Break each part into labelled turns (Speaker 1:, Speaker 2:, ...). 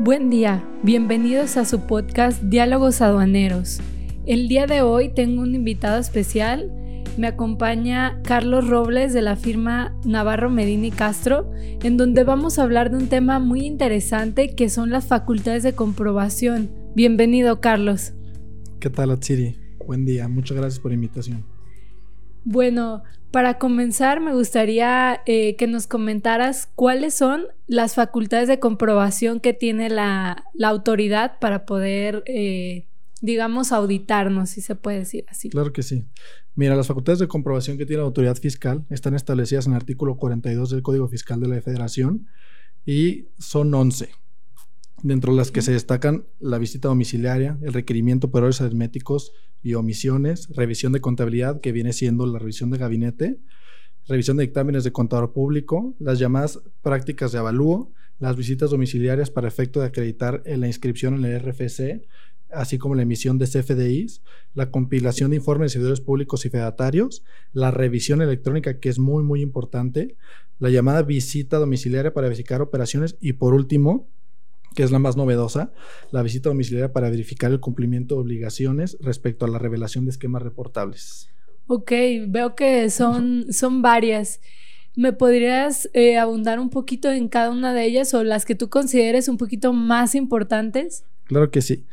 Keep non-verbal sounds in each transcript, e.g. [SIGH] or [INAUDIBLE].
Speaker 1: Buen día, bienvenidos a su podcast Diálogos Aduaneros. El día de hoy tengo un invitado especial. Me acompaña Carlos Robles de la firma Navarro Medini Castro, en donde vamos a hablar de un tema muy interesante que son las facultades de comprobación. Bienvenido, Carlos.
Speaker 2: ¿Qué tal, Atsiri? Buen día, muchas gracias por la invitación.
Speaker 1: Bueno, para comenzar, me gustaría eh, que nos comentaras cuáles son las facultades de comprobación que tiene la, autoridad para poder, eh, digamos, auditarnos, si se puede decir así.
Speaker 2: Claro que sí. Mira, las facultades de comprobación que tiene la autoridad fiscal están establecidas en el artículo 42 del Código Fiscal de la Federación y son 11 dentro de las que se destacan la visita domiciliaria, el requerimiento por errores aritméticos y omisiones, revisión de contabilidad, que viene siendo la revisión de gabinete, revisión de dictámenes de contador público, las llamadas prácticas de avalúo, las visitas domiciliarias para efecto de acreditar la inscripción en el RFC, así como la emisión de CFDIs, la compilación de informes de servidores públicos y fedatarios, la revisión electrónica, que es muy, muy importante, la llamada visita domiciliaria para verificar operaciones y, por último, que es la más novedosa, la visita domiciliaria para verificar el cumplimiento de obligaciones respecto a la revelación de esquemas reportables.
Speaker 1: Ok, veo que son, son varias. ¿Me podrías eh, abundar un poquito en cada una de ellas o las que tú consideres un poquito más importantes?
Speaker 2: Claro que sí.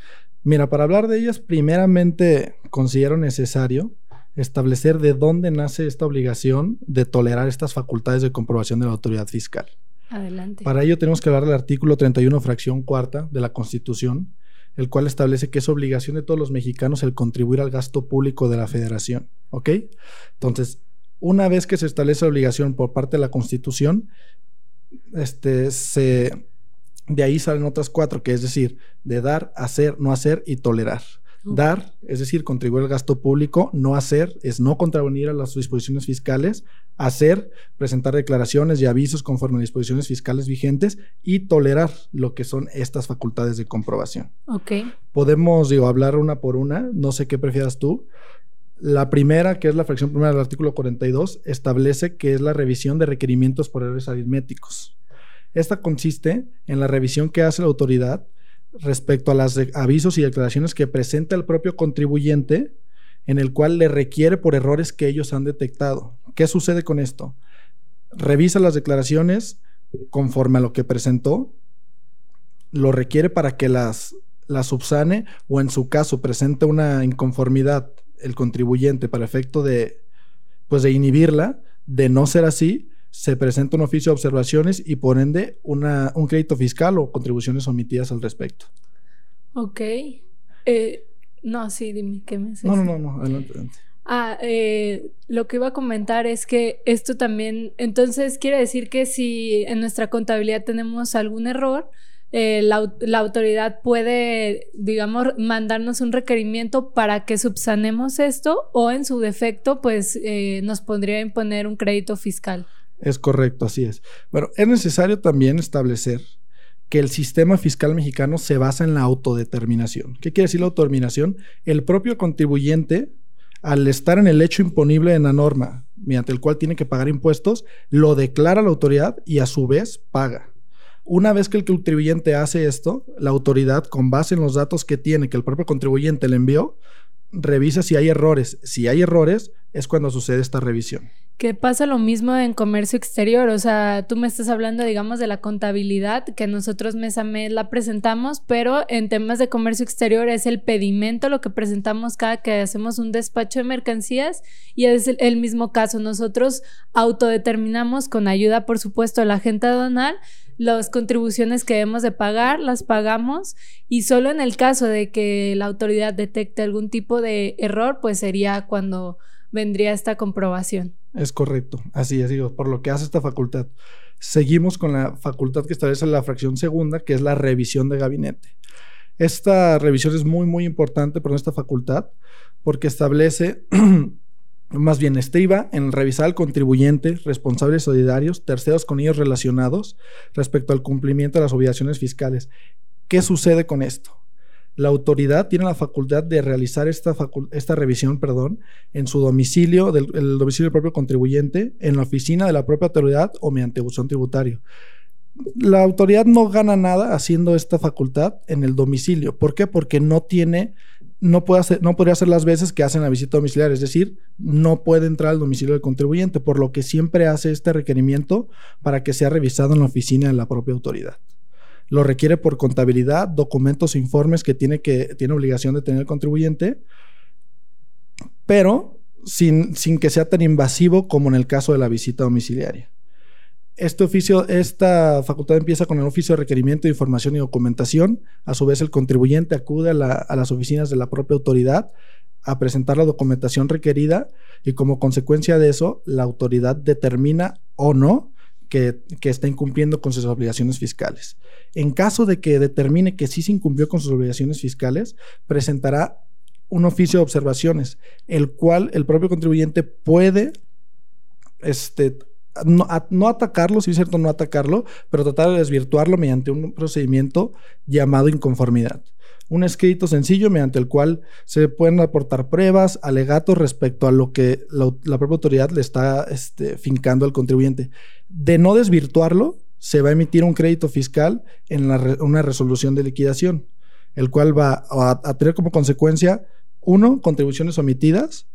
Speaker 2: Mira, para hablar de ellas, primeramente considero necesario establecer de dónde nace esta obligación de tolerar estas facultades de comprobación de la autoridad fiscal.
Speaker 1: Adelante.
Speaker 2: Para ello tenemos que hablar del artículo 31, fracción cuarta de la Constitución, el cual establece que es obligación de todos los mexicanos el contribuir al gasto público de la federación. ¿Ok? Entonces, una vez que se establece la obligación por parte de la Constitución, este, se, de ahí salen otras cuatro, que es decir, de dar, hacer, no hacer y tolerar. Dar, es decir, contribuir al gasto público, no hacer, es no contravenir a las disposiciones fiscales, hacer, presentar declaraciones y avisos conforme a disposiciones fiscales vigentes y tolerar lo que son estas facultades de comprobación.
Speaker 1: Ok.
Speaker 2: Podemos, digo, hablar una por una, no sé qué prefieras tú. La primera, que es la fracción primera del artículo 42, establece que es la revisión de requerimientos por errores aritméticos. Esta consiste en la revisión que hace la autoridad respecto a los avisos y declaraciones que presenta el propio contribuyente en el cual le requiere por errores que ellos han detectado. ¿Qué sucede con esto? Revisa las declaraciones conforme a lo que presentó, lo requiere para que las, las subsane o en su caso presente una inconformidad el contribuyente para efecto de, pues de inhibirla, de no ser así, se presenta un oficio de observaciones y por ende una, un crédito fiscal o contribuciones omitidas al respecto.
Speaker 1: Ok. Eh, no, sí, dime, ¿qué me
Speaker 2: haces? No, no, no, adelante, adelante.
Speaker 1: Ah, eh, lo que iba a comentar es que esto también, entonces quiere decir que si en nuestra contabilidad tenemos algún error, eh, la, la, autoridad puede, digamos, mandarnos un requerimiento para que subsanemos esto o en su defecto, pues nos podría imponer un crédito fiscal.
Speaker 2: Es correcto, así es. Bueno, es necesario también establecer que el sistema fiscal mexicano se basa en la autodeterminación. ¿Qué quiere decir la autodeterminación? El propio contribuyente, al estar en el hecho imponible de la norma, mediante el cual tiene que pagar impuestos, lo declara la autoridad y a su vez paga. Una vez que el contribuyente hace esto, la autoridad, con base en los datos que tiene, que el propio contribuyente le envió, revisa si hay errores. Si hay errores, es cuando sucede esta revisión.
Speaker 1: Que pasa lo mismo en comercio exterior, o sea, tú me estás hablando, digamos, de la contabilidad, que nosotros mes a mes la presentamos, pero en temas de comercio exterior es el pedimento lo que presentamos cada que hacemos un despacho de mercancías y es el, mismo caso. Nosotros autodeterminamos con ayuda, por supuesto, de la agente aduanal las contribuciones que debemos de pagar, las pagamos y solo en el caso de que la autoridad detecte algún tipo de error, pues sería cuando vendría esta comprobación.
Speaker 2: Es correcto, así es, digo, por lo que hace esta facultad. Seguimos con la facultad que establece la fracción segunda, que es la revisión de gabinete. Esta revisión es muy, muy importante por esta facultad, porque establece, [CLEARS THROAT] más bien estriba en revisar al contribuyente, responsables solidarios, terceros con ellos relacionados respecto al cumplimiento de las obligaciones fiscales. ¿Qué sucede con esto? La autoridad tiene la facultad de realizar esta, esta revisión perdón, en su domicilio, del, el domicilio del propio contribuyente, en la oficina de la propia autoridad o mediante buzón tributario. la autoridad no gana nada haciendo esta facultad en el domicilio. ¿Por qué? Porque no tiene, no puede hacer, no podría hacer las veces que hacen la visita domiciliaria, es decir, no puede entrar al domicilio del contribuyente, por lo que siempre hace este requerimiento para que sea revisado en la oficina de la propia autoridad. Lo requiere por contabilidad, documentos informes que tiene, que tiene obligación de tener el contribuyente, pero sin, sin que sea tan invasivo como en el caso de la visita domiciliaria. Este oficio, esta facultad empieza con el oficio de requerimiento de información y documentación. A su vez, el contribuyente acude a, las oficinas de la propia autoridad a presentar la documentación requerida y como consecuencia de eso, la autoridad determina o no que, está incumpliendo con sus obligaciones fiscales. En caso de que determine que sí se incumplió con sus obligaciones fiscales, presentará un oficio de observaciones, el cual el propio contribuyente puede este, no, atacarlo, si es cierto, no atacarlo, pero tratar de desvirtuarlo mediante un procedimiento llamado inconformidad. Un escrito sencillo mediante el cual se pueden aportar pruebas, alegatos respecto a lo que la, propia autoridad le está este, fincando al contribuyente. De no desvirtuarlo, se va a emitir un crédito fiscal en una resolución de liquidación, el cual va a tener como consecuencia, uno, contribuciones omitidas,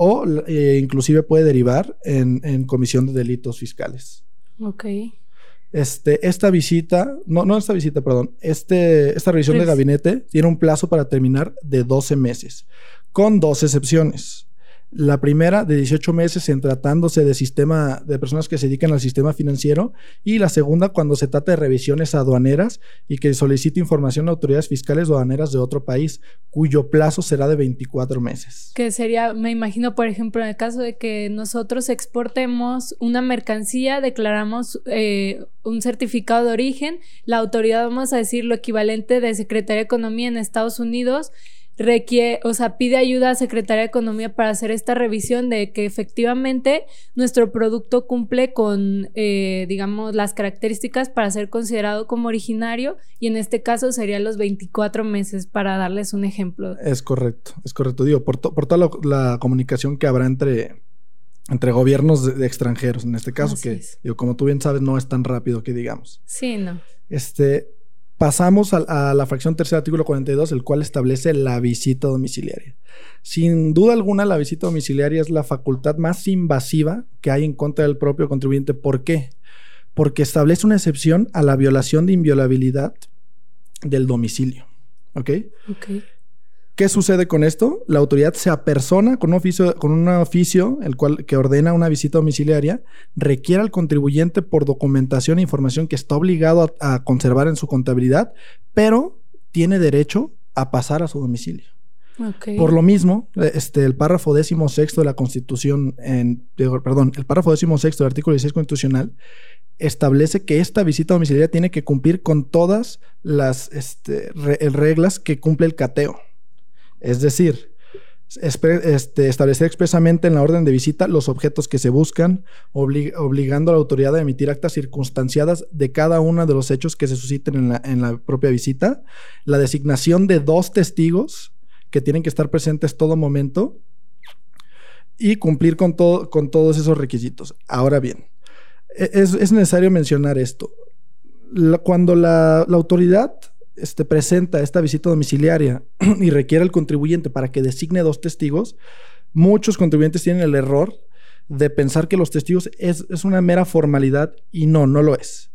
Speaker 2: o eh, inclusive puede derivar en, comisión de delitos fiscales.
Speaker 1: Ok.
Speaker 2: Este, esta visita, no, no esta visita, perdón, este, esta revisión de gabinete tiene un plazo para terminar de 12 meses, con dos excepciones. La primera de 18 meses en tratándose de sistema de personas que se dedican al sistema financiero y la segunda cuando se trata de revisiones aduaneras y que solicite información a autoridades fiscales aduaneras de otro país, cuyo plazo será de 24 meses.
Speaker 1: Que sería, me imagino, por ejemplo, en el caso de que nosotros exportemos una mercancía, declaramos eh, un certificado de origen, la autoridad, vamos a decir, lo equivalente de Secretaría de Economía en Estados Unidos, requiere, o sea, pide ayuda a Secretaría de Economía para hacer esta revisión de que efectivamente nuestro producto cumple con, eh, digamos, las características para ser considerado como originario y en este caso serían los 24 meses para darles un ejemplo.
Speaker 2: Es correcto, es correcto. Digo, por, por toda la, comunicación que habrá entre, entre gobiernos de, extranjeros, en este caso, que, digo, como tú bien sabes, no es tan rápido que digamos.
Speaker 1: Sí, no.
Speaker 2: Este, Pasamos a, la fracción tercera, artículo 42, el cual establece la visita domiciliaria. Sin duda alguna, la visita domiciliaria es la facultad más invasiva que hay en contra del propio contribuyente. ¿Por qué? Porque establece una excepción a la violación de inviolabilidad del domicilio. ¿Ok?
Speaker 1: Ok.
Speaker 2: ¿Qué sucede con esto? La autoridad se apersona con un oficio, con un oficio el cual, que ordena una visita domiciliaria, requiere al contribuyente por documentación e información que está obligado a, conservar en su contabilidad, pero tiene derecho a pasar a su domicilio. Por lo mismo, este, el párrafo décimo sexto de la Constitución, en, perdón, el párrafo décimo sexto del artículo 16 constitucional establece que esta visita domiciliaria tiene que cumplir con todas las este, reglas que cumple el cateo. Es decir, este, establecer expresamente en la orden de visita los objetos que se buscan, obligando a la autoridad a emitir actas circunstanciadas de cada uno de los hechos que se susciten en la, propia visita, la designación de dos testigos que tienen que estar presentes todo momento y cumplir con, todo, con todos esos requisitos. Ahora bien, e, es, necesario mencionar esto. cuando la autoridad este, presenta esta visita domiciliaria [CLEARS THROAT] y requiere al contribuyente para que designe dos testigos, muchos contribuyentes tienen el error de pensar que los testigos es, es una mera formalidad y no, no lo es.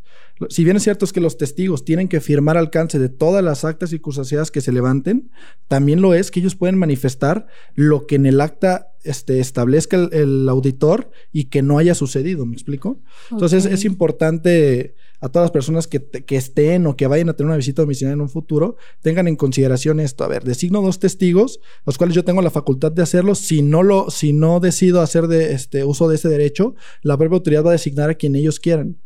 Speaker 2: Si bien es cierto es que los testigos tienen que firmar alcance de todas las actas y acusaciones que se levanten, también lo es que ellos pueden manifestar lo que en el acta este, establezca el, auditor y que no haya sucedido, ¿me explico? Entonces es importante a todas las personas que, que, estén o que vayan a tener una visita domiciliaria en un futuro, tengan en consideración esto. A ver, designo dos testigos, los cuales yo tengo la facultad de hacerlo. Si no lo, si no decido hacer de este uso de ese derecho, la propia autoridad va a designar a quien ellos quieran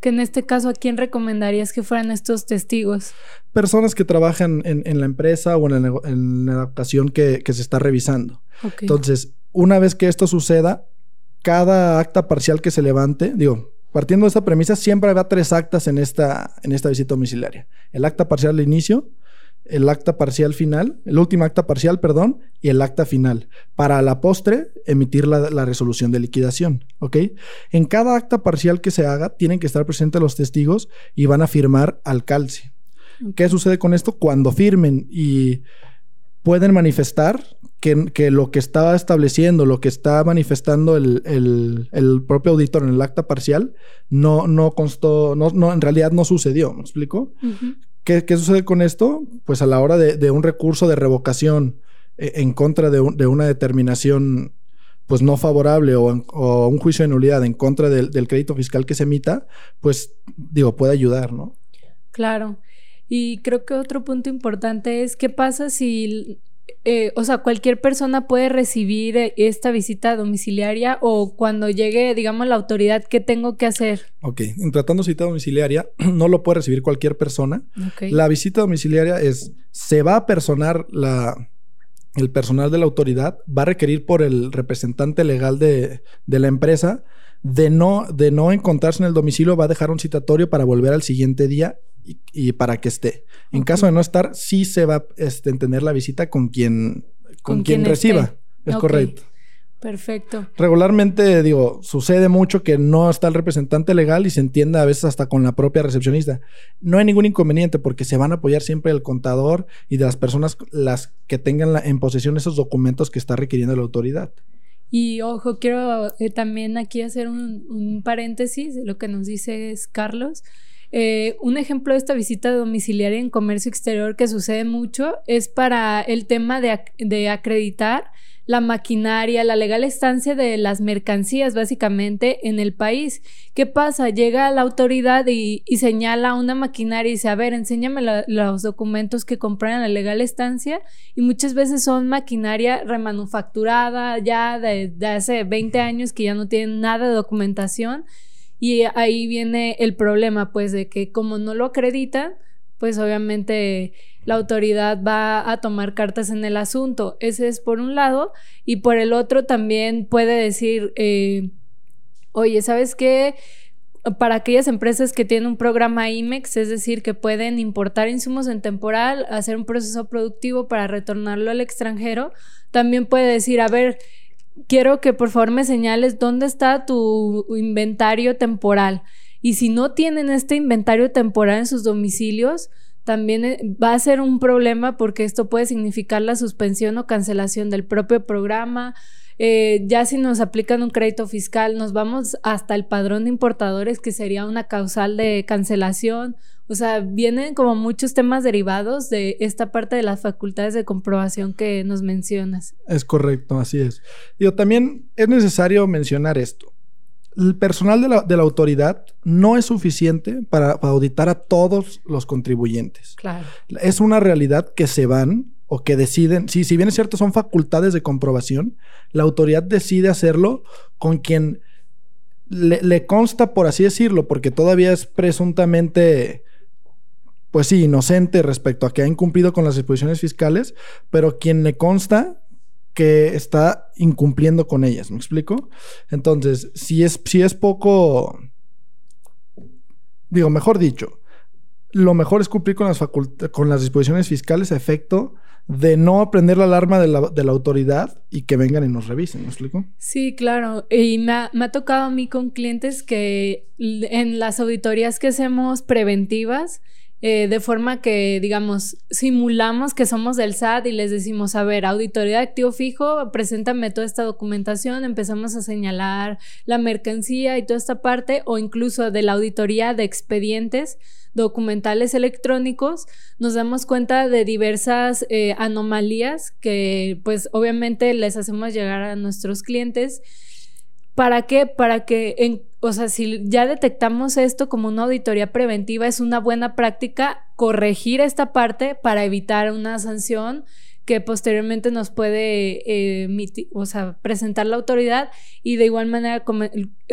Speaker 1: que en este caso, ¿a quién recomendarías que fueran estos testigos?
Speaker 2: Personas que trabajan en, la empresa o en la, ocasión que, se está revisando. Entonces, una vez que esto suceda, cada acta parcial que se levante, digo, partiendo de esta premisa, siempre habrá tres actas en esta, en esta visita domiciliaria. El acta parcial de inicio, el acta parcial final, el último acta parcial, perdón, y el acta final, para la postre emitir la, resolución de liquidación, ¿ok? En cada acta parcial que se haga, tienen que estar presentes los testigos y van a firmar al calce. ¿Qué sucede con esto? Cuando firmen y pueden manifestar que, lo que está estableciendo, lo que está manifestando el, propio auditor en el acta parcial, no, no constó, no, no, en realidad no sucedió, ¿me explico? ¿Qué, sucede con esto? Pues a la hora de, un recurso de revocación eh, en contra de, una determinación pues no favorable o, un juicio de nulidad en contra del, del, crédito fiscal que se emita, pues digo, puede ayudar, ¿no?
Speaker 1: Claro. Y creo que otro punto importante es qué pasa si eh, o sea, cualquier persona puede recibir eh, esta visita domiciliaria o cuando llegue, digamos, la autoridad, ¿qué tengo que hacer?
Speaker 2: Ok, en tratando visita domiciliaria, [CLEARS THROAT] no lo puede recibir cualquier persona. La visita domiciliaria es, se va a personar la, el personal de la autoridad, va a requerir por el representante legal de, de la empresa de no, de no encontrarse en el domicilio, va a dejar un citatorio para volver al siguiente día y, para que esté. En caso de no estar, sí se va a este, entender la visita con quien, con, quien, reciba. Es correcto.
Speaker 1: Perfecto.
Speaker 2: Regularmente, digo, sucede mucho que no está el representante legal y se entiende a veces hasta con la propia recepcionista. No hay ningún inconveniente porque se van a apoyar siempre el contador y de las personas las que tengan en posesión esos documentos que está requiriendo la autoridad.
Speaker 1: Y ojo, quiero eh, también aquí hacer un, paréntesis de lo que nos dice Carlos. Eh, un ejemplo de esta visita domiciliaria en comercio exterior que sucede mucho es para el tema de, acreditar la maquinaria, la legal estancia de las mercancías básicamente en el país. ¿Qué pasa? Llega la autoridad y, señala una maquinaria y dice, a ver, enséñame los documentos que compran la legal estancia y muchas veces son maquinaria remanufacturada ya de, de hace 20 años que ya no tienen nada de documentación y ahí viene el problema, pues, de que como no lo acreditan, pues obviamente la autoridad va a tomar cartas en el asunto. Ese es por un lado. Y por el otro también puede decir, eh, oye, ¿sabes qué? Para aquellas empresas que tienen un programa IMEX, es decir, que pueden importar insumos en temporal, hacer un proceso productivo para retornarlo al extranjero, también puede decir, a ver, quiero que por favor me señales dónde está tu inventario temporal. Y si no tienen este inventario temporal en sus domicilios, también eh, va a ser un problema porque esto puede significar la suspensión o cancelación del propio programa. Eh, ya si nos aplican un crédito fiscal, nos vamos hasta el padrón de importadores, que sería una causal de cancelación o sea, vienen como muchos temas derivados de esta parte de las facultades de comprobación que nos mencionas.
Speaker 2: Es correcto, así es. Digo, también es necesario mencionar esto. El personal de la, autoridad no es suficiente para, auditar a todos los contribuyentes.
Speaker 1: Claro.
Speaker 2: Es una realidad que se van o que deciden, sí, si bien es cierto, son facultades de comprobación, la autoridad decide hacerlo con quien le, le, consta, por así decirlo, porque todavía es presuntamente pues sí, inocente respecto a que ha incumplido con las disposiciones fiscales, pero quien le consta que está incumpliendo con ellas, ¿me explico? Entonces, si es, si es poco, digo, mejor dicho, lo mejor es cumplir con las, con las disposiciones fiscales a efecto de no aprender la alarma de la, de la, autoridad y que vengan y nos revisen, ¿me explico?
Speaker 1: Sí, claro. Y me ha, me ha tocado a mí con clientes que en las auditorías que hacemos preventivas, eh, de forma que, digamos, simulamos que somos del SAT y les decimos, a ver, auditoría de activo fijo, preséntame toda esta documentación, empezamos a señalar la mercancía y toda esta parte, o incluso de la auditoría de expedientes documentales electrónicos, nos damos cuenta de diversas eh, anomalías que pues obviamente les hacemos llegar a nuestros clientes ¿Para qué? Para que, en, o sea, si ya detectamos esto como una auditoría preventiva, es una buena práctica corregir esta parte para evitar una sanción que posteriormente nos puede eh, o sea, presentar la autoridad y de igual manera,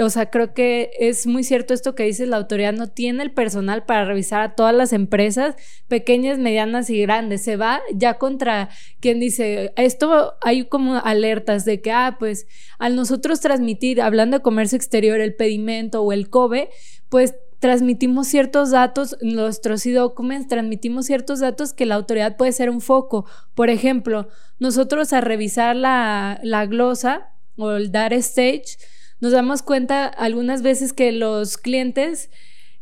Speaker 1: o sea, creo que es muy cierto esto que dice la autoridad no tiene el personal para revisar a todas las empresas, pequeñas, medianas y grandes, se va ya contra quien dice, esto hay como alertas de que, ah, pues al nosotros transmitir, hablando de comercio exterior, el pedimento o el COBE, pues transmitimos ciertos datos, nuestros e-documents, transmitimos ciertos datos que la autoridad puede ser un foco. Por ejemplo, nosotros a revisar la, la glosa o el data stage, nos damos cuenta algunas veces que los clientes,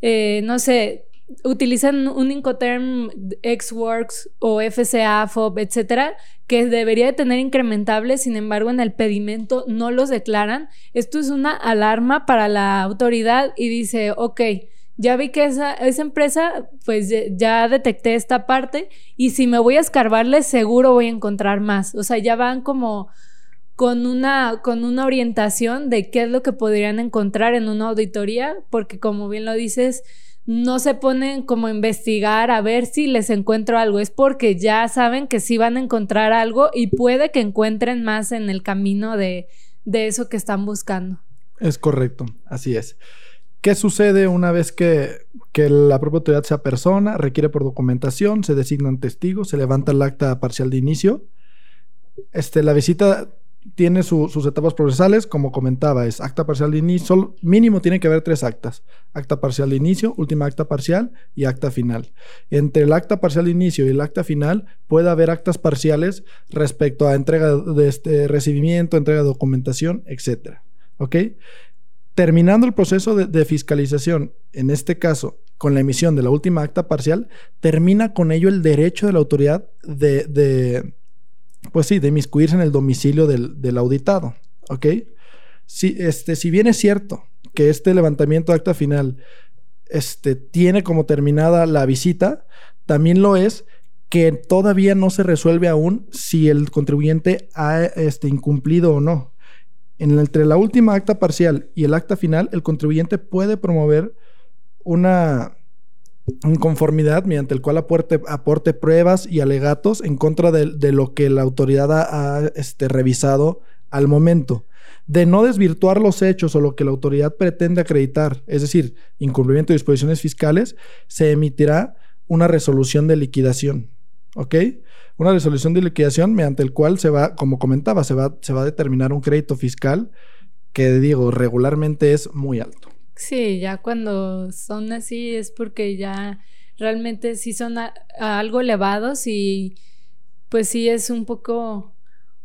Speaker 1: eh, no sé, utilizan un Incoterm XWorks o FCA, FOB, etcétera, que debería de tener incrementables, sin embargo, en el pedimento no los declaran. Esto es una alarma para la autoridad y dice, ok, ya vi que esa, esa empresa, pues ya detecté esta parte y si me voy a escarbarle, seguro voy a encontrar más. O sea, ya van como con una, con una orientación de qué es lo que podrían encontrar en una auditoría, porque como bien lo dices, no se ponen como a investigar a ver si les encuentro algo, es porque ya saben que sí van a encontrar algo y puede que encuentren más en el camino de, de eso que están buscando.
Speaker 2: Es correcto, así es. ¿Qué sucede una vez que, que, la propia autoridad sea persona, requiere por documentación, se designan testigos, se levanta el acta parcial de inicio? Este, la visita tiene sus etapas procesales, como comentaba, es acta parcial de inicio, mínimo tiene que haber tres actas, acta parcial de inicio, última acta parcial y acta final. Entre el acta parcial de inicio y el acta final puede haber actas parciales respecto a entrega de este recibimiento, entrega de documentación, etc. ¿Ok? Terminando el proceso de, fiscalización, en este caso, con la emisión de la última acta parcial, termina con ello el derecho de la autoridad de pues sí, de inmiscuirse en el domicilio del, auditado, ¿ok? Si, este, si bien es cierto que este levantamiento acta final este, tiene como terminada la visita, también lo es que todavía no se resuelve aún si el contribuyente ha este, incumplido o no. En, entre la última acta parcial y el acta final, el contribuyente puede promover una conformidad mediante el cual aporte, pruebas y alegatos en contra de, lo que la autoridad ha, este, revisado al momento. De no desvirtuar los hechos o lo que la autoridad pretende acreditar, es decir, incumplimiento de disposiciones fiscales, se emitirá una resolución de liquidación. ¿Ok? Una resolución de liquidación mediante el cual se va, como comentaba, se va a determinar un crédito fiscal que, digo, regularmente es muy alto.
Speaker 1: Sí, ya cuando son así es porque ya realmente sí son algo elevados y pues sí es un poco,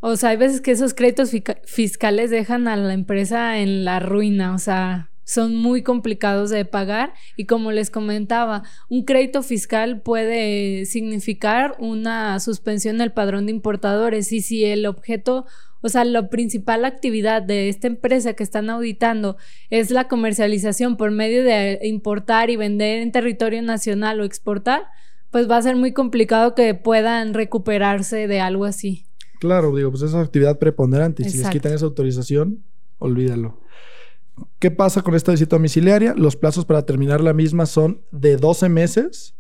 Speaker 1: o sea, hay veces que esos créditos fiscales dejan a la empresa en la ruina, o sea, son muy complicados de pagar y como les comentaba, un crédito fiscal puede significar una suspensión del padrón de importadores y si el objeto o sea, la principal actividad de esta empresa que están auditando es la comercialización por medio de importar y vender en territorio nacional o exportar, pues va a ser muy complicado que puedan recuperarse de algo así.
Speaker 2: Claro, digo, pues esa actividad preponderante. Si les quitan esa autorización, olvídalo. ¿Qué pasa con esta visita domiciliaria? Los plazos para terminar la misma son de 12 meses.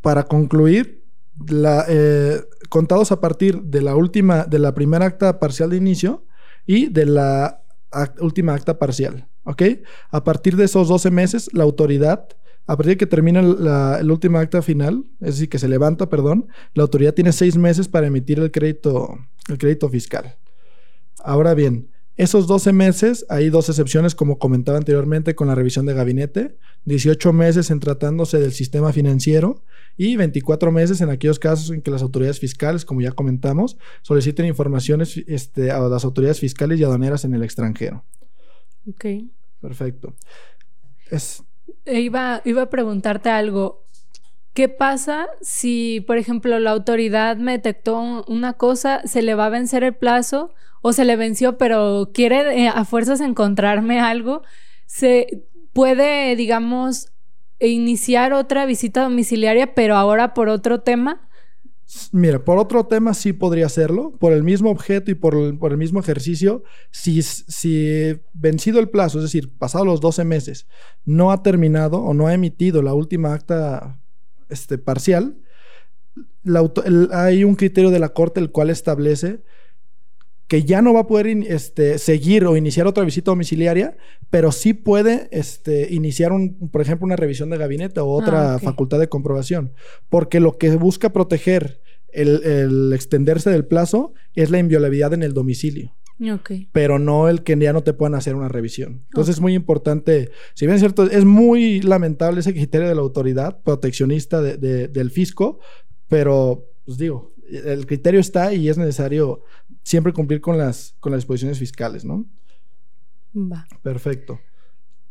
Speaker 2: Para concluir, eh, contados a partir de la última, de la primera acta parcial de inicio y de la última acta parcial. ¿Ok? A partir de esos 12 meses, la autoridad, a partir de que termina la, el última acta final, es decir, que se levanta, perdón, la autoridad tiene seis meses para emitir el crédito, el crédito fiscal. Ahora bien, esos 12 meses, hay dos excepciones, como comentaba anteriormente, con la revisión de gabinete, 18 meses en tratándose del sistema financiero y 24 meses en aquellos casos en que las autoridades fiscales, como ya comentamos, soliciten informaciones este, a las autoridades fiscales y aduaneras en el extranjero.
Speaker 1: Ok.
Speaker 2: Perfecto.
Speaker 1: E iba, iba a preguntarte algo. ¿Qué pasa si, por ejemplo, la autoridad me detectó una cosa, se le va a vencer el plazo o se le venció, pero quiere eh, a fuerzas encontrarme algo? Se puede, digamos, iniciar otra visita domiciliaria, pero ahora por otro tema.
Speaker 2: Mira, por otro tema sí podría hacerlo, por el mismo objeto y por el, mismo ejercicio. Si, si vencido el plazo, es decir, pasado los 12 meses, no ha terminado o no ha emitido la última acta este, parcial, hay un criterio de la Corte el cual establece que ya no va a poder este, seguir o iniciar otra visita domiciliaria, pero sí puede este, iniciar, un, por ejemplo, una revisión de gabinete o otra ah, facultad de comprobación, porque lo que busca proteger el, extenderse del plazo es la inviolabilidad en el domicilio. pero no el que ya no te puedan hacer una revisión. Entonces es muy importante, si bien es cierto, es muy lamentable ese criterio de la autoridad proteccionista del fisco, pero pues digo, el criterio está y es necesario siempre cumplir con las, con las disposiciones fiscales, ¿no?
Speaker 1: Va.
Speaker 2: Perfecto.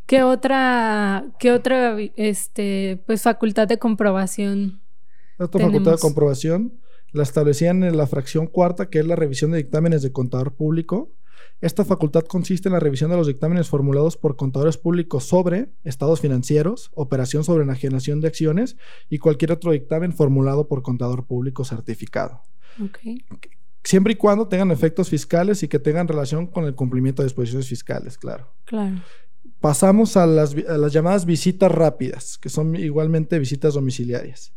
Speaker 1: ¿Qué otra, qué otra este, pues, facultad de comprobación?
Speaker 2: Otra facultad de comprobación la establecían en la fracción cuarta, que es la revisión de dictámenes de contador público. Esta facultad consiste en la revisión de los dictámenes formulados por contadores públicos sobre estados financieros, operación sobre enajenación de acciones y cualquier otro dictamen formulado por contador público certificado. Siempre y cuando tengan efectos fiscales y que tengan relación con el cumplimiento de disposiciones fiscales, claro.
Speaker 1: Claro.
Speaker 2: Pasamos a las, a las llamadas visitas rápidas, que son igualmente visitas domiciliarias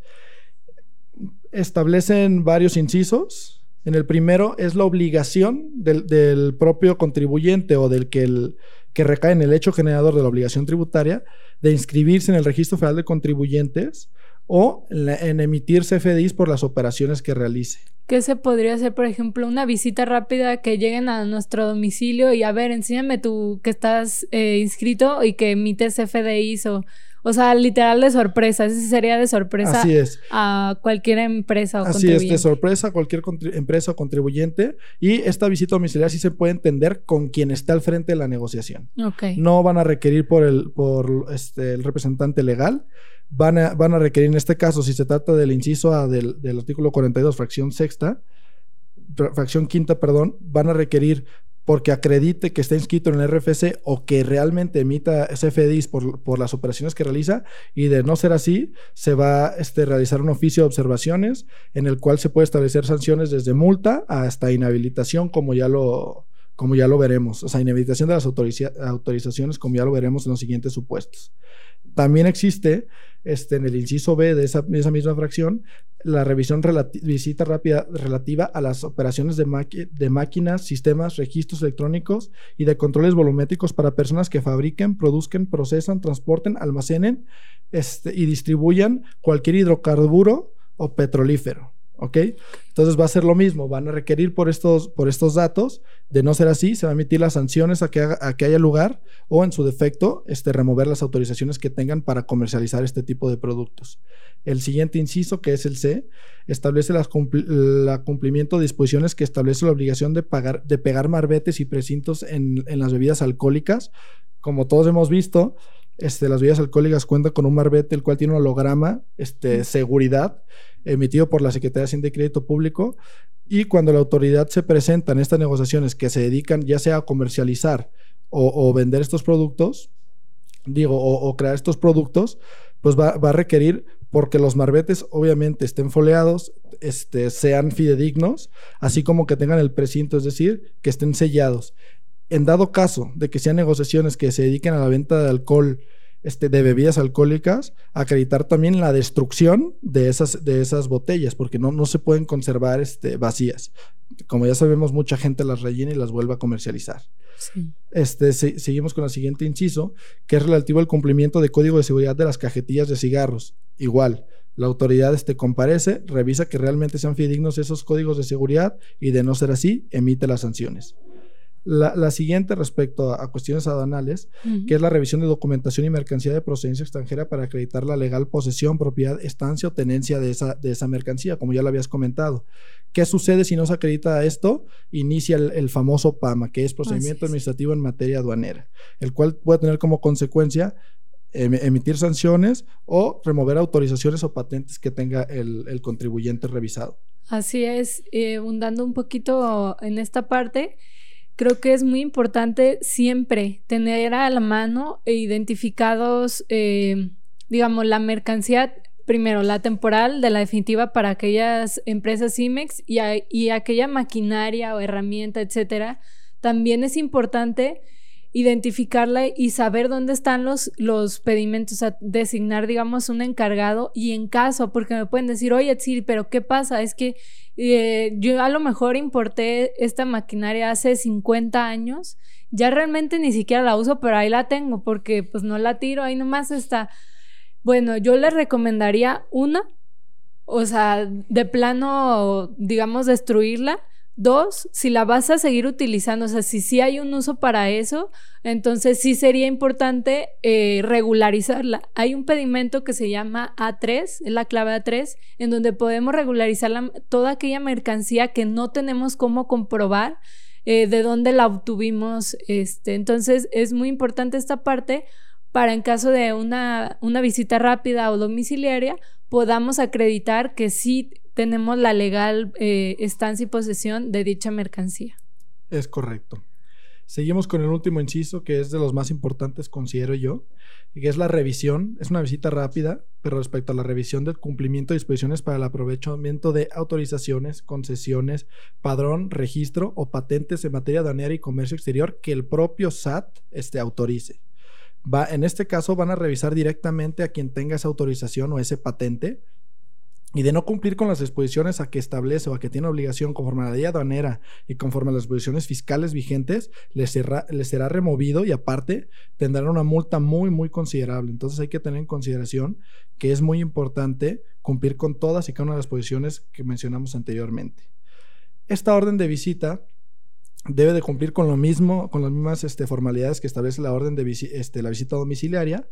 Speaker 2: establecen varios incisos. En el primero es la obligación del, propio contribuyente o del que, el, que recae en el hecho generador de la obligación tributaria de inscribirse en el Registro Federal de Contribuyentes o en, emitir CFDIs por las operaciones que realice.
Speaker 1: ¿Qué se podría hacer, por ejemplo, una visita rápida que lleguen a nuestro domicilio y a ver, enséñame tú que estás eh, inscrito y que emites CFDIs o o sea, literal de sorpresa. Ese sería de sorpresa
Speaker 2: Así es.
Speaker 1: a cualquier empresa o
Speaker 2: Así es, de sorpresa a cualquier empresa o contribuyente. Y esta visita domiciliaria sí se puede entender con quien está al frente de la negociación.
Speaker 1: Ok.
Speaker 2: No van a requerir por el, por este, el representante legal. Van a, van a requerir, en este caso, si se trata del inciso A del, artículo 42, fracción sexta, fracción quinta, perdón, van a requerir porque acredite que está inscrito en el RFC o que realmente emita CFDIs por, por las operaciones que realiza y de no ser así, se va a este, realizar un oficio de observaciones en el cual se puede establecer sanciones desde multa hasta inhabilitación, como ya lo, como ya lo veremos, o sea, inhabilitación de las autorizaciones, como ya lo veremos en los siguientes supuestos. También existe este, en el inciso B de esa, misma fracción la revisión visita rápida relativa a las operaciones de, máquinas, sistemas, registros electrónicos y de controles volumétricos para personas que fabriquen, produzcan, procesan, transporten, almacenen este, y distribuyan cualquier hidrocarburo o petrolífero. ¿Ok? Entonces va a ser lo mismo, van a requerir por estos, por estos datos, de no ser así, se van a emitir las sanciones a que, a que haya lugar o en su defecto, este, remover las autorizaciones que tengan para comercializar este tipo de productos. El siguiente inciso, que es el C, establece el cumplimiento de disposiciones que establece la obligación de, pagar, de pegar marbetes y precintos en, en las bebidas alcohólicas. Como todos hemos visto, este, las bebidas alcohólicas cuentan con un marbete, el cual tiene un holograma, este, seguridad, emitido por la Secretaría de Hacienda y Crédito Público. Y cuando la autoridad se presenta en estas negociaciones que se dedican ya sea a comercializar o, vender estos productos, digo, o, crear estos productos, pues va, a requerir porque los marbetes obviamente estén foleados, este, sean fidedignos, así como que tengan el precinto, es decir, que estén sellados. En dado caso de que sean negociaciones que se dediquen a la venta de alcohol, este, de bebidas alcohólicas, acreditar también la destrucción de esas, de esas botellas, porque no, no se pueden conservar este, vacías. Como ya sabemos, mucha gente las rellena y las vuelve a comercializar. Este, seguimos con el siguiente inciso, que es relativo al cumplimiento de código de seguridad de las cajetillas de cigarros. Igual, la autoridad este, comparece, revisa que realmente sean fidedignos esos códigos de seguridad y de no ser así, emite las sanciones. La, siguiente respecto a, cuestiones aduanales, que es la revisión de documentación y mercancía de procedencia extranjera para acreditar la legal posesión, propiedad, estancia o tenencia de esa, de esa mercancía, como ya lo habías comentado. ¿Qué sucede si no se acredita esto? Inicia el, famoso PAMA, que es procedimiento administrativo en materia aduanera, el cual puede tener como consecuencia emitir sanciones o remover autorizaciones o patentes que tenga el, contribuyente revisado.
Speaker 1: Así es, eh, abundando un poquito en esta parte, creo que es muy importante siempre tener a la mano e identificados, eh, digamos, la mercancía, primero la temporal de la definitiva para aquellas empresas IMEX y, y aquella maquinaria o herramienta, etcétera. También es importante identificarla y saber dónde están los, los pedimentos, o designar, digamos, un encargado y en caso, porque me pueden decir, oye, sí, pero ¿qué pasa? Es que eh, yo a lo mejor importé esta maquinaria hace 50 años, ya realmente ni siquiera la uso, pero ahí la tengo porque pues no la tiro, ahí nomás está. Bueno, yo le recomendaría una, o sea, de plano, digamos, destruirla Dos, si la vas a seguir utilizando, o sea, si sí hay un uso para eso, entonces sí sería importante eh, regularizarla. Hay un pedimento que se llama A3, es la clave A3, en donde podemos regularizar toda aquella mercancía que no tenemos cómo comprobar eh, de dónde la obtuvimos. Este. Entonces es muy importante esta parte para en caso de una, una visita rápida o domiciliaria podamos acreditar que sí tenemos la legal eh, estancia y posesión de dicha mercancía.
Speaker 2: Es correcto. Seguimos con el último inciso, que es de los más importantes, considero yo, y que es la revisión. Es una visita rápida, pero respecto a la revisión del cumplimiento de disposiciones para el aprovechamiento de autorizaciones, concesiones, padrón, registro o patentes en materia aduanera y comercio exterior que el propio SAT este, autorice. Va, en este caso van a revisar directamente a quien tenga esa autorización o ese patente y de no cumplir con las disposiciones a que establece o a que tiene obligación conforme a la ley aduanera y conforme a las disposiciones fiscales vigentes, les será, será removido y aparte tendrán una multa muy, muy considerable. Entonces hay que tener en consideración que es muy importante cumplir con todas y cada una de las posiciones que mencionamos anteriormente. Esta orden de visita debe de cumplir con lo mismo, con las mismas este, formalidades que establece la orden de este, la visita domiciliaria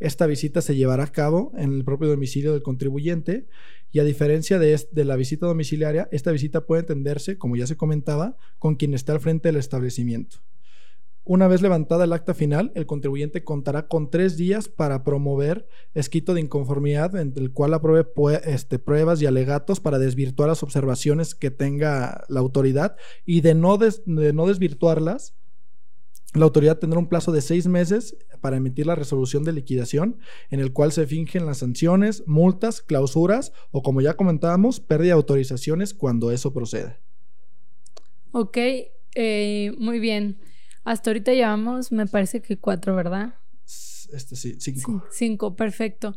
Speaker 2: esta visita se llevará a cabo en el propio domicilio del contribuyente y a diferencia de, de, la visita domiciliaria, esta visita puede entenderse, como ya se comentaba, con quien está al frente del establecimiento. Una vez levantada el acta final, el contribuyente contará con tres días para promover escrito de inconformidad en el cual apruebe este, pruebas y alegatos para desvirtuar las observaciones que tenga la autoridad y de no, de no desvirtuarlas, la autoridad tendrá un plazo de seis meses para emitir la resolución de liquidación, en el cual se fingen las sanciones, multas, clausuras o, como ya comentábamos, pérdida de autorizaciones cuando eso proceda.
Speaker 1: Ok, eh, muy bien. Hasta ahorita llevamos, me parece que cuatro, ¿verdad?
Speaker 2: Este sí, cinco.
Speaker 1: cinco, perfecto.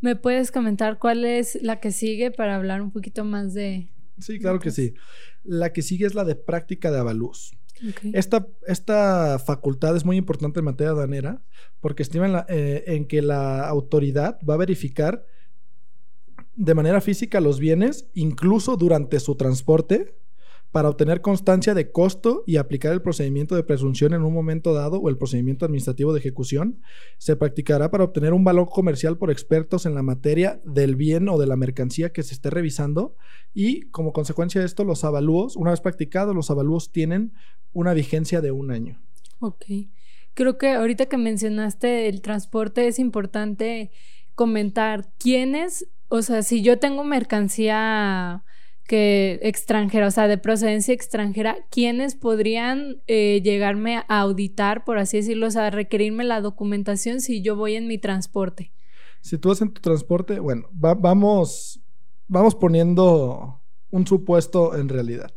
Speaker 1: ¿Me puedes comentar cuál es la que sigue para hablar un poquito más de...
Speaker 2: Sí, claro que sí. La que sigue es la de práctica de avalúos. Esta, esta, facultad es muy importante en materia aduanera porque estima eh, en, que la autoridad va a verificar de manera física los bienes, incluso durante su transporte, para obtener constancia de costo y aplicar el procedimiento de presunción en un momento dado o el procedimiento administrativo de ejecución, se practicará para obtener un valor comercial por expertos en la materia del bien o de la mercancía que se esté revisando y como consecuencia de esto los avalúos, una vez practicados, los avalúos tienen una vigencia de un año.
Speaker 1: Ok. Creo que ahorita que mencionaste el transporte es importante comentar quiénes, o sea, si yo tengo mercancía que extranjera, o sea, de procedencia extranjera, ¿quiénes podrían eh, llegarme a auditar, por así decirlo, o sea, requerirme la documentación si yo voy en mi transporte?
Speaker 2: Si tú vas en tu transporte, bueno, vamos, vamos poniendo un supuesto en realidad.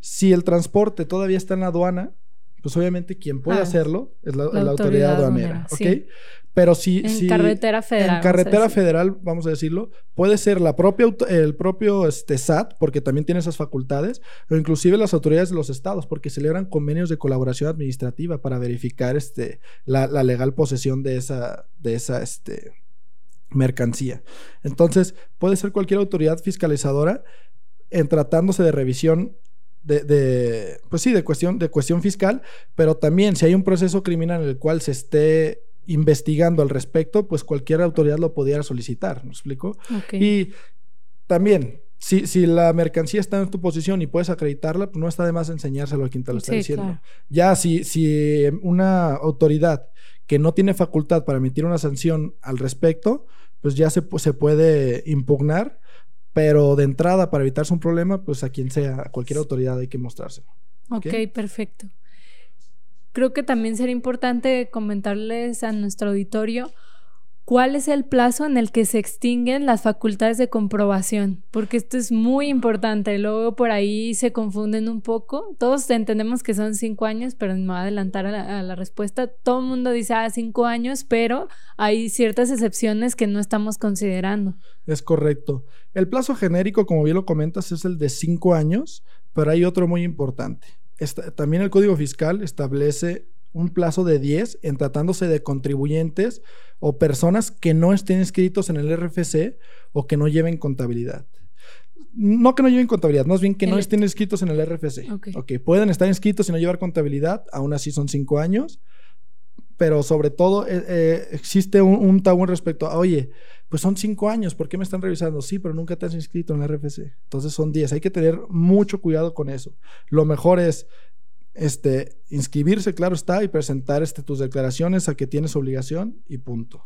Speaker 2: Si el transporte todavía está en la aduana, pues obviamente quien puede ah, hacerlo es la, autoridad, aduanera, ¿ok? Pero si...
Speaker 1: En carretera federal.
Speaker 2: En carretera federal, vamos a decirlo, puede ser la propia, el propio este, SAT, porque también tiene esas facultades, o inclusive las autoridades de los estados, porque celebran convenios de colaboración administrativa para verificar este, la, legal posesión de esa, de esa este, mercancía. Entonces, puede ser cualquier autoridad fiscalizadora en tratándose de revisión de, pues sí, de cuestión, de cuestión fiscal, pero también si hay un proceso criminal en el cual se esté investigando al respecto, pues cualquier autoridad lo pudiera solicitar, ¿me explico? Y también, si, si, la mercancía está en tu posición y puedes acreditarla, pues no está de más enseñárselo a quien te lo está diciendo. Ya si, si una autoridad que no tiene facultad para emitir una sanción al respecto, pues ya se, se puede impugnar pero de entrada, para evitarse un problema, pues a quien sea, a cualquier autoridad hay que mostrárselo.
Speaker 1: Ok, perfecto. Creo que también sería importante comentarles a nuestro auditorio ¿Cuál es el plazo en el que se extinguen las facultades de comprobación? Porque esto es muy importante. Luego por ahí se confunden un poco. Todos entendemos que son cinco años, pero me voy a adelantar a la, respuesta. Todo el mundo dice, ah, cinco años, pero hay ciertas excepciones que no estamos considerando.
Speaker 2: Es correcto. El plazo genérico, como bien lo comentas, es el de cinco años, pero hay otro muy importante. También el Código Fiscal establece un plazo de 10 en tratándose de contribuyentes o personas que no estén inscritos en el RFC o que no lleven contabilidad. no que no lleven contabilidad, más bien que no estén inscritos en el RFC.
Speaker 1: Ok,
Speaker 2: pueden estar inscritos y no llevar contabilidad, aún así son cinco años, pero sobre todo eh, eh, existe un, un, tabú respecto a, oye, pues son cinco años, ¿por qué me están revisando? Sí, pero nunca te has inscrito en el RFC. Entonces son diez, hay que tener mucho cuidado con eso. Lo mejor es este, inscribirse, claro está, y presentar este, tus declaraciones a que tienes obligación y punto.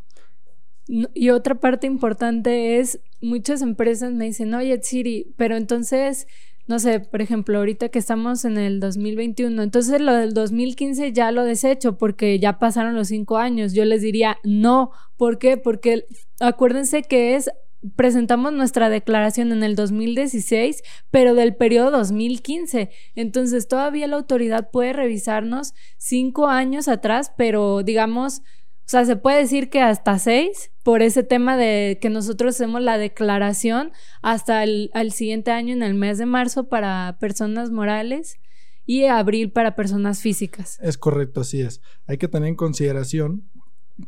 Speaker 1: Y otra parte importante es, muchas empresas me dicen, oye, Siri, pero entonces, no sé, por ejemplo, ahorita que estamos en el 2021, entonces lo del 2015 ya lo desecho porque ya pasaron los cinco años. Yo les diría, no, ¿por qué? Porque acuérdense que es presentamos nuestra declaración en el 2016, pero del periodo 2015. Entonces todavía la autoridad puede revisarnos cinco años atrás, pero digamos, o sea, se puede decir que hasta seis por ese tema de que nosotros hacemos la declaración hasta el siguiente año en el mes de marzo para personas morales y abril para personas físicas.
Speaker 2: Es correcto, así es. Hay que tener en consideración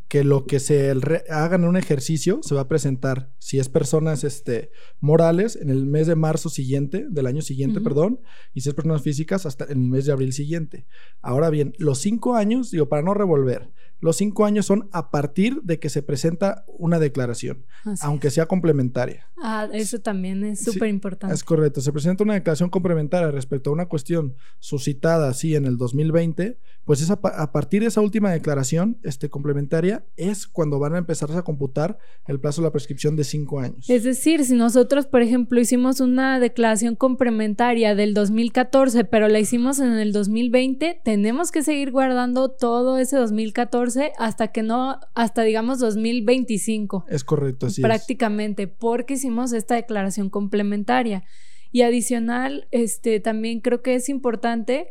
Speaker 2: que lo que se hagan en un ejercicio se va a presentar, si es personas este, morales, en el mes de marzo siguiente, del año siguiente, perdón, y si es personas físicas, hasta en el mes de abril siguiente. Ahora bien, los cinco años, digo, para no revolver, los cinco años son a partir de que se presenta una declaración, aunque sea complementaria.
Speaker 1: Ah, eso también es súper importante.
Speaker 2: es correcto. Se presenta una declaración complementaria respecto a una cuestión suscitada así en el 2020, pues es a, partir de esa última declaración este, complementaria es cuando van a empezar a computar el plazo de la prescripción de cinco años.
Speaker 1: Es decir, si nosotros, por ejemplo, hicimos una declaración complementaria del 2014, pero la hicimos en el 2020, tenemos que seguir guardando todo ese 2014 hasta que no, hasta digamos 2025.
Speaker 2: Es correcto, así
Speaker 1: Prácticamente, porque hicimos esta declaración complementaria. Y adicional, este, también creo que es importante,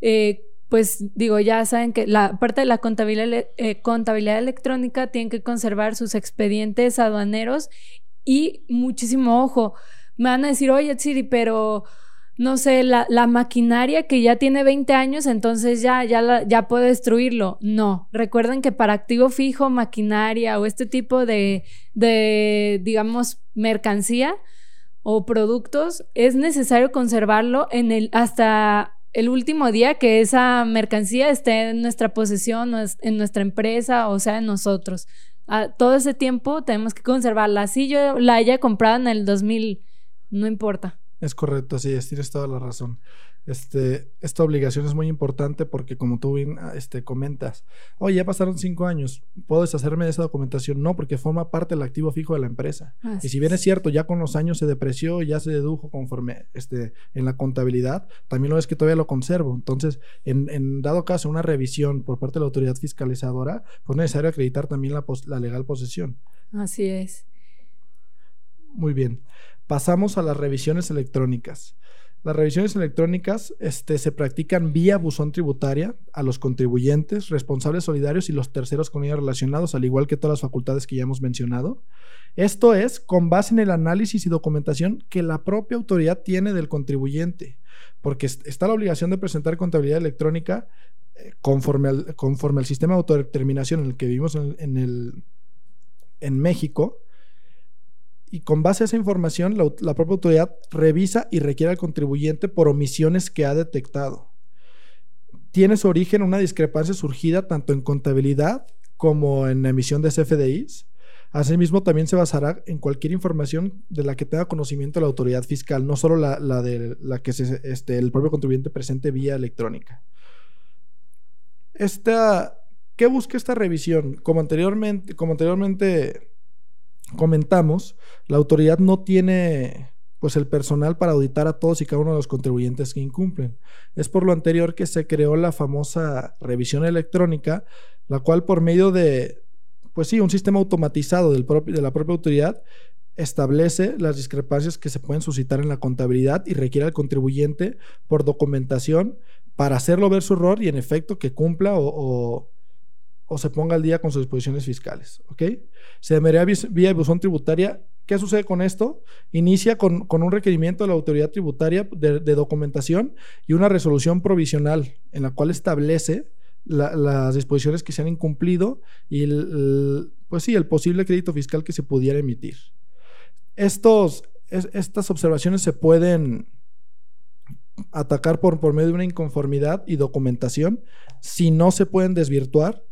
Speaker 1: eh, pues digo, ya saben que la parte de la contabilidad, eh, contabilidad electrónica tiene que conservar sus expedientes aduaneros y muchísimo ojo. Me van a decir, oye, Siri, pero no sé, la, maquinaria que ya tiene 20 años, entonces ya, ya, ya puedo destruirlo. No, recuerden que para activo fijo, maquinaria o este tipo de, de, digamos, mercancía o productos, es necesario conservarlo en el, hasta el último día que esa mercancía esté en nuestra posesión, en nuestra empresa, o sea, en nosotros. A, todo ese tiempo tenemos que conservarla. Si yo la haya comprado en el 2000, no importa.
Speaker 2: Es correcto, así es, tienes toda la razón. Este, esta obligación es muy importante porque como tú bien ah, este, comentas, oye, ya pasaron cinco años, ¿puedo deshacerme de esa documentación? No, porque forma parte del activo fijo de la empresa. y si bien es cierto, ya con los años se depreció, ya se dedujo conforme este, en la contabilidad, también lo es que todavía lo conservo. Entonces, en, dado caso, una revisión por parte de la autoridad fiscalizadora, pues es necesario acreditar también la, la legal posesión.
Speaker 1: Así es.
Speaker 2: Muy bien. Pasamos a las revisiones electrónicas. Las revisiones electrónicas este, se practican vía buzón tributaria a los contribuyentes, responsables solidarios y los terceros con ellos relacionados, al igual que todas las facultades que ya hemos mencionado. Esto es con base en el análisis y documentación que la propia autoridad tiene del contribuyente, porque está la obligación de presentar contabilidad electrónica eh, conforme, al, sistema de autodeterminación en el que vivimos en México y con base a esa información la, propia autoridad revisa y requiere al contribuyente por omisiones que ha detectado. Tiene su origen una discrepancia surgida tanto en contabilidad como en la emisión de CFDIs. Asimismo, también se basará en cualquier información de la que tenga conocimiento la autoridad fiscal, no solo la, de la que este, el propio contribuyente presente vía electrónica. Esta, ¿Qué busca esta revisión? Como anteriormente, como anteriormente comentamos, la autoridad no tiene pues el personal para auditar a todos y cada uno de los contribuyentes que incumplen. Es por lo anterior que se creó la famosa revisión electrónica, la cual por medio de, pues sí, un sistema automatizado del de la propia autoridad establece las discrepancias que se pueden suscitar en la contabilidad y requiere al contribuyente por documentación para hacerlo ver su error y en efecto que cumpla o o se ponga al día con sus disposiciones fiscales. ¿ok? Se debería vía buzón tributaria. ¿Qué sucede con esto? Inicia con, un requerimiento de la autoridad tributaria de, documentación y una resolución provisional en la cual establece las disposiciones que se han incumplido y el, pues sí, el posible crédito fiscal que se pudiera emitir. Estos, estas observaciones se pueden atacar por, por medio de una inconformidad y documentación si no se pueden desvirtuar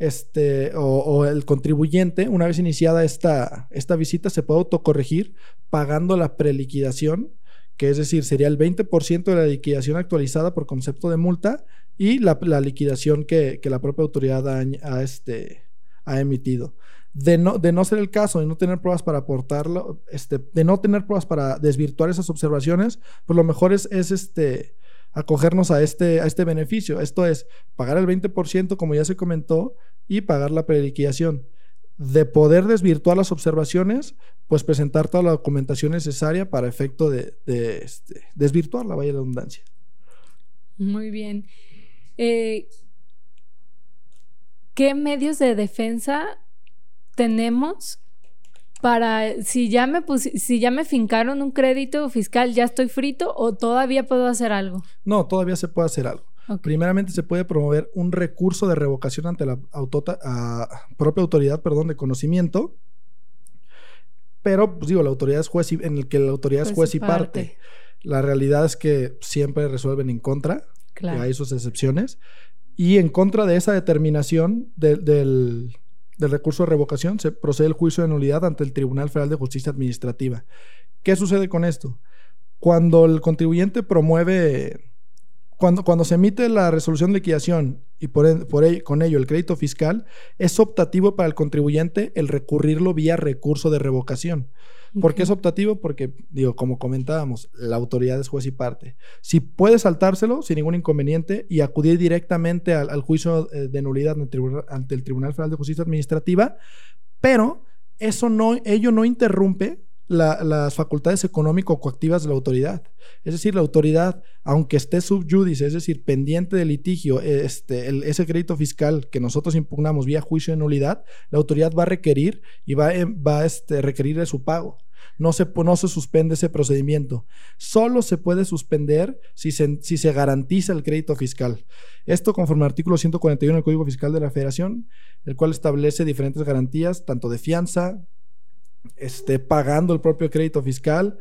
Speaker 2: este, o, el contribuyente, una vez iniciada esta, esta visita, se puede autocorregir pagando la preliquidación, que es decir, sería el 20% de la liquidación actualizada por concepto de multa y la, liquidación que, la propia autoridad ha, este, ha emitido. De no, de no ser el caso, de no tener pruebas para aportarlo, este, de no tener pruebas para desvirtuar esas observaciones, pues lo mejor es, es este, acogernos a este, a este beneficio. Esto es pagar el 20%, como ya se comentó, y pagar la preliquidación. De poder desvirtuar las observaciones, pues presentar toda la documentación necesaria para efecto de, este, desvirtuar la vaya redundancia.
Speaker 1: Muy bien. Eh, ¿Qué medios de defensa tenemos para si ya me si ya me fincaron un crédito fiscal, ya estoy frito o todavía puedo hacer algo?
Speaker 2: No, todavía se puede hacer algo. Primeramente se puede promover un recurso de revocación ante la propia autoridad, perdón, de conocimiento. Pero, pues digo, la autoridad es juez y, en el que la autoridad es juez y parte. La realidad es que siempre resuelven en contra. Claro. hay sus excepciones. Y en contra de esa determinación del, del recurso de revocación, se procede el juicio de nulidad ante el Tribunal Federal de Justicia Administrativa. ¿Qué sucede con esto? Cuando el contribuyente promueve, cuando, cuando se emite la resolución de liquidación y por, por con ello el crédito fiscal, es optativo para el contribuyente el recurrirlo vía recurso de revocación. ¿Por qué es optativo? Porque, digo, como comentábamos, la autoridad es juez y parte. Si puede saltárselo sin ningún inconveniente y acudir directamente al, juicio eh, de nulidad ante el, Tribunal Federal de Justicia Administrativa, pero eso no, ello no interrumpe las facultades económico-coactivas de la autoridad. Es decir, la autoridad, aunque esté subyudice, es decir, pendiente de litigio, este, ese crédito fiscal que nosotros impugnamos vía juicio de nulidad, la autoridad va a requerir y va, eh, va a este, requerir de su pago. No se, no se suspende ese procedimiento. Solo se puede suspender si se, si se garantiza el crédito fiscal. Esto conforme al artículo 141 del Código Fiscal de la Federación, el cual establece diferentes garantías, tanto de fianza, esté pagando el propio crédito fiscal,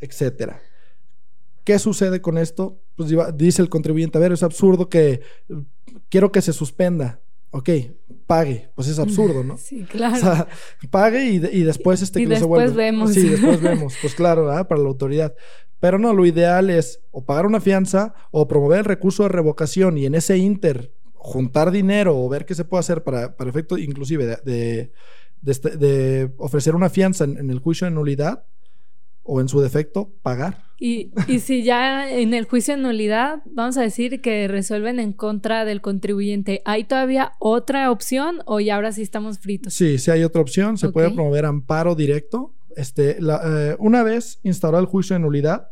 Speaker 2: etcétera. ¿Qué sucede con esto? Pues dice el contribuyente, a ver, es absurdo que quiero que se suspenda. Ok, pague. Pues es absurdo, ¿no? [LAUGHS]
Speaker 1: Sí, claro. O
Speaker 2: sea, pague y, después este
Speaker 1: y después vemos.
Speaker 2: Sí, después [LAUGHS] vemos. Pues claro, para la autoridad. Pero no, lo ideal es o pagar una fianza o promover el recurso de revocación y en ese inter juntar dinero o ver qué se puede hacer para, para efecto inclusive de este, de, ofrecer una fianza en, el juicio de nulidad o en su defecto pagar.
Speaker 1: Y, y si ya en el juicio de nulidad vamos a decir que resuelven en contra del contribuyente, ¿hay todavía otra opción o ya ahora sí estamos fritos?
Speaker 2: Sí, sí hay otra opción, se puede promover amparo directo. Este, eh, una vez instaurado el juicio de nulidad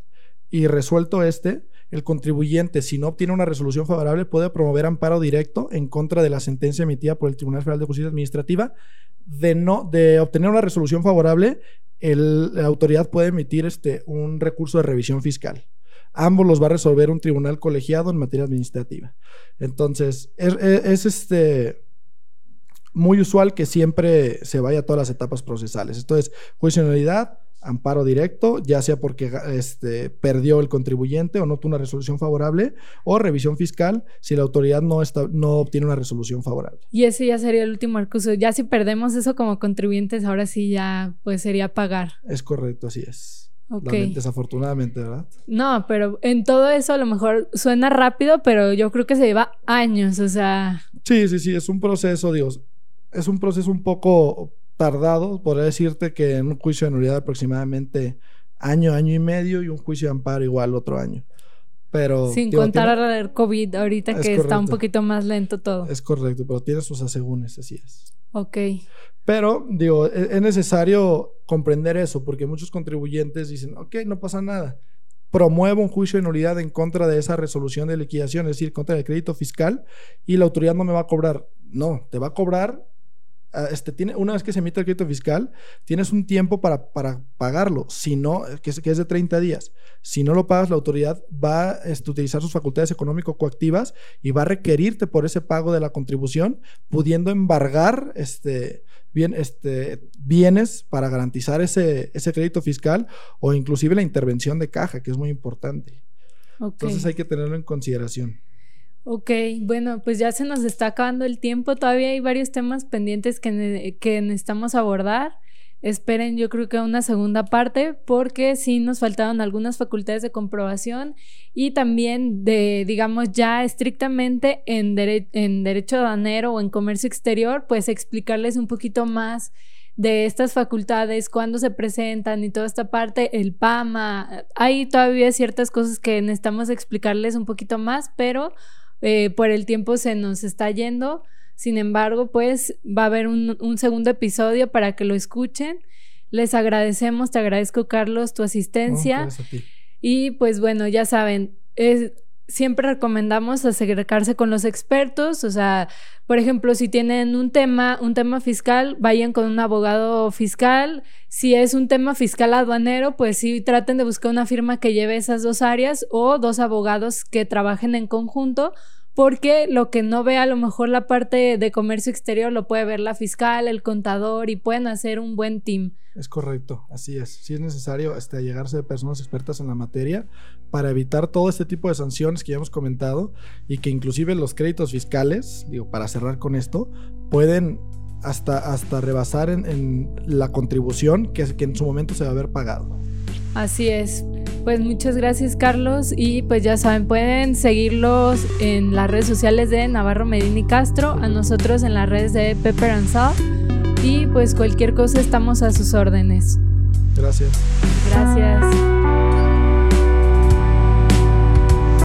Speaker 2: y resuelto este, el contribuyente, si no obtiene una resolución favorable, puede promover amparo directo en contra de la sentencia emitida por el Tribunal Federal de Justicia Administrativa. De, no, de obtener una resolución favorable, la autoridad puede emitir este, un recurso de revisión fiscal. Ambos los va a resolver un tribunal colegiado en materia administrativa. Entonces, es, este, muy usual que siempre se vaya a todas las etapas procesales. Esto es juicio de amparo directo, ya sea porque este, perdió el contribuyente o no tuvo una resolución favorable, o revisión fiscal si la autoridad no, está, no obtiene una resolución favorable.
Speaker 1: Y ese ya sería el último recurso. Ya si perdemos eso como contribuyentes, ahora sí ya pues sería pagar.
Speaker 2: Es correcto, así es. Desafortunadamente, ¿verdad?
Speaker 1: No, pero en todo eso a lo mejor suena rápido, pero yo creo que se lleva años, o sea.
Speaker 2: Sí, sí, sí, es un proceso, Dios. Es un proceso un poco tardado, podría decirte que en un juicio de nulidad aproximadamente año, año y medio y un juicio de amparo igual otro año. Pero,
Speaker 1: Sin contar el COVID ahorita que está un poquito más lento todo.
Speaker 2: Es correcto, pero tiene sus asegúnes, así es.
Speaker 1: Ok.
Speaker 2: Pero, digo, e, es necesario comprender eso, porque muchos contribuyentes dicen, ok, no pasa nada. Promuevo un juicio de nulidad en contra de esa resolución de liquidación, es decir, contra el crédito fiscal, y la autoridad no me va a cobrar. No, te va a cobrar este, tiene, una vez que se emite el crédito fiscal, tienes un tiempo para, para pagarlo, si no, que es, que es, de 30 días. Si no lo pagas, la autoridad va a este, utilizar sus facultades económico-coactivas y va a requerirte por ese pago de la contribución, pudiendo embargar este, bien, este, bienes para garantizar ese, ese crédito fiscal o inclusive la intervención de caja, que es muy importante. Entonces hay que tenerlo en consideración.
Speaker 1: Ok, bueno, pues ya se nos está acabando el tiempo. Todavía hay varios temas pendientes que, que necesitamos abordar. Esperen, yo creo que una segunda parte, porque sí nos faltaron algunas facultades de comprobación y también de, digamos, ya estrictamente en, en derecho aduanero o en comercio exterior, pues explicarles un poquito más de estas facultades, cuándo se presentan y toda esta parte, el PAMA. Hay todavía ciertas cosas que necesitamos explicarles un poquito más, pero eh, por el tiempo se nos está yendo. Sin embargo, pues va a haber un, segundo episodio para que lo escuchen. Les agradecemos, te agradezco Carlos tu asistencia. y pues bueno, ya saben, siempre recomendamos acercarse con los expertos, o sea, por ejemplo, si tienen un tema, un tema fiscal, vayan con un abogado fiscal. Si es un tema fiscal aduanero, pues sí traten de buscar una firma que lleve esas dos áreas o dos abogados que trabajen en conjunto porque lo que no ve a lo mejor la parte de comercio exterior lo puede ver la fiscal, el contador y pueden hacer un buen team.
Speaker 2: Es correcto, así es. Sí es necesario este, llegarse de personas expertas en la materia para evitar todo este tipo de sanciones que ya hemos comentado y que inclusive los créditos fiscales, digo, para cerrar con esto, pueden hasta, hasta rebasar en, la contribución que, que en su momento se va a haber pagado.
Speaker 1: Así es. Pues muchas gracias Carlos y pues ya saben, pueden seguirlos en las redes sociales de Navarro Medina y Castro, a nosotros en las redes de Pepper and Salt y pues cualquier cosa estamos a sus órdenes.
Speaker 2: Gracias.
Speaker 1: Gracias.